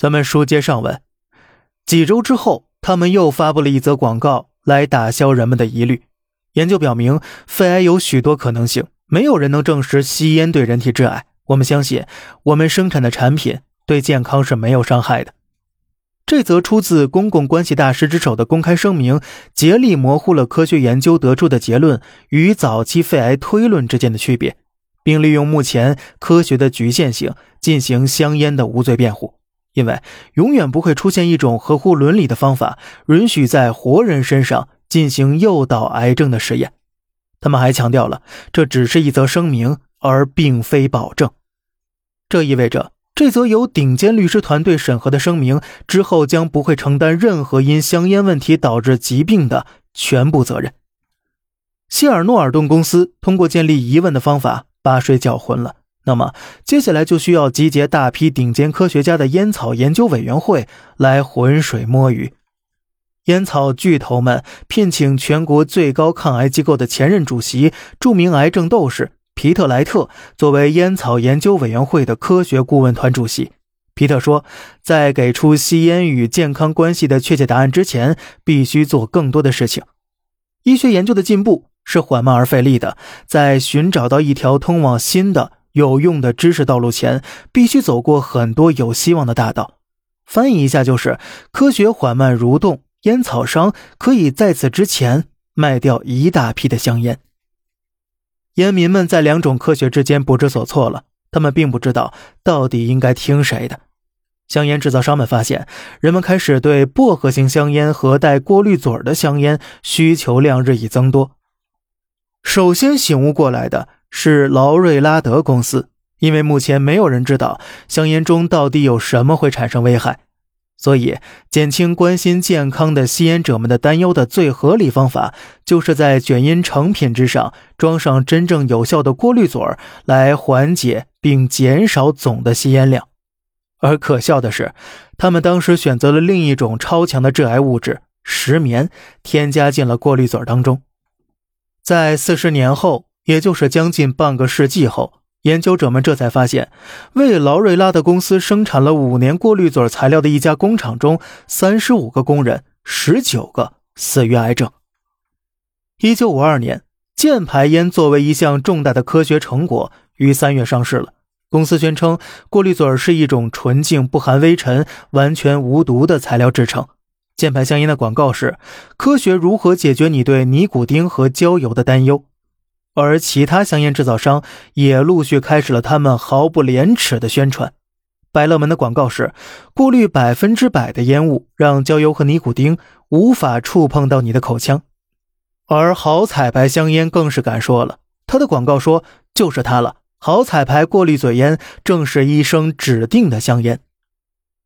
咱们书接上文，几周之后，他们又发布了一则广告来打消人们的疑虑。研究表明，肺癌有许多可能性，没有人能证实吸烟对人体致癌。我们相信，我们生产的产品对健康是没有伤害的。这则出自公共关系大师之手的公开声明，竭力模糊了科学研究得出的结论与早期肺癌推论之间的区别，并利用目前科学的局限性进行香烟的无罪辩护。因为永远不会出现一种合乎伦理的方法，允许在活人身上进行诱导癌症的实验。他们还强调了，这只是一则声明，而并非保证。这意味着，这则由顶尖律师团队审核的声明之后，将不会承担任何因香烟问题导致疾病的全部责任。希尔诺尔顿公司通过建立疑问的方法，把水搅浑了。那么接下来就需要集结大批顶尖科学家的烟草研究委员会来浑水摸鱼。烟草巨头们聘请全国最高抗癌机构的前任主席、著名癌症斗士皮特莱特作为烟草研究委员会的科学顾问团主席。皮特说，在给出吸烟与健康关系的确切答案之前，必须做更多的事情。医学研究的进步是缓慢而费力的，在寻找到一条通往新的。有用的知识道路前，必须走过很多有希望的大道。翻译一下就是：科学缓慢蠕动，烟草商可以在此之前卖掉一大批的香烟。烟民们在两种科学之间不知所措了，他们并不知道到底应该听谁的。香烟制造商们发现，人们开始对薄荷型香烟和带过滤嘴的香烟需求量日益增多。首先醒悟过来的。是劳瑞拉德公司，因为目前没有人知道香烟中到底有什么会产生危害，所以减轻关心健康的吸烟者们的担忧的最合理方法，就是在卷烟成品之上装上真正有效的过滤嘴儿，来缓解并减少总的吸烟量。而可笑的是，他们当时选择了另一种超强的致癌物质——石棉，添加进了过滤嘴当中。在四十年后。也就是将近半个世纪后，研究者们这才发现，为劳瑞拉的公司生产了五年过滤嘴材料的一家工厂中，三十五个工人，十九个死于癌症。一九五二年，箭牌烟作为一项重大的科学成果，于三月上市了。公司宣称，过滤嘴是一种纯净、不含微尘、完全无毒的材料制成。箭牌香烟的广告是：“科学如何解决你对尼古丁和焦油的担忧？”而其他香烟制造商也陆续开始了他们毫不廉耻的宣传。百乐门的广告是：过滤百分之百的烟雾，让焦油和尼古丁无法触碰到你的口腔。而好彩牌香烟更是敢说了，他的广告说：“就是它了，好彩牌过滤嘴烟正是医生指定的香烟。”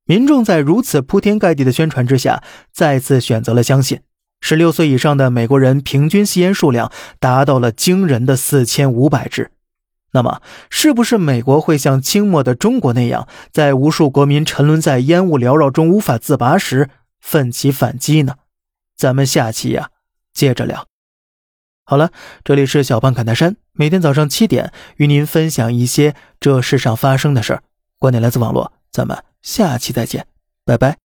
民众在如此铺天盖地的宣传之下，再次选择了相信。十六岁以上的美国人平均吸烟数量达到了惊人的四千五百支，那么是不是美国会像清末的中国那样，在无数国民沉沦在烟雾缭绕中无法自拔时奋起反击呢？咱们下期呀接着聊。好了，这里是小胖侃大山，每天早上七点与您分享一些这世上发生的事儿，观点来自网络，咱们下期再见，拜拜。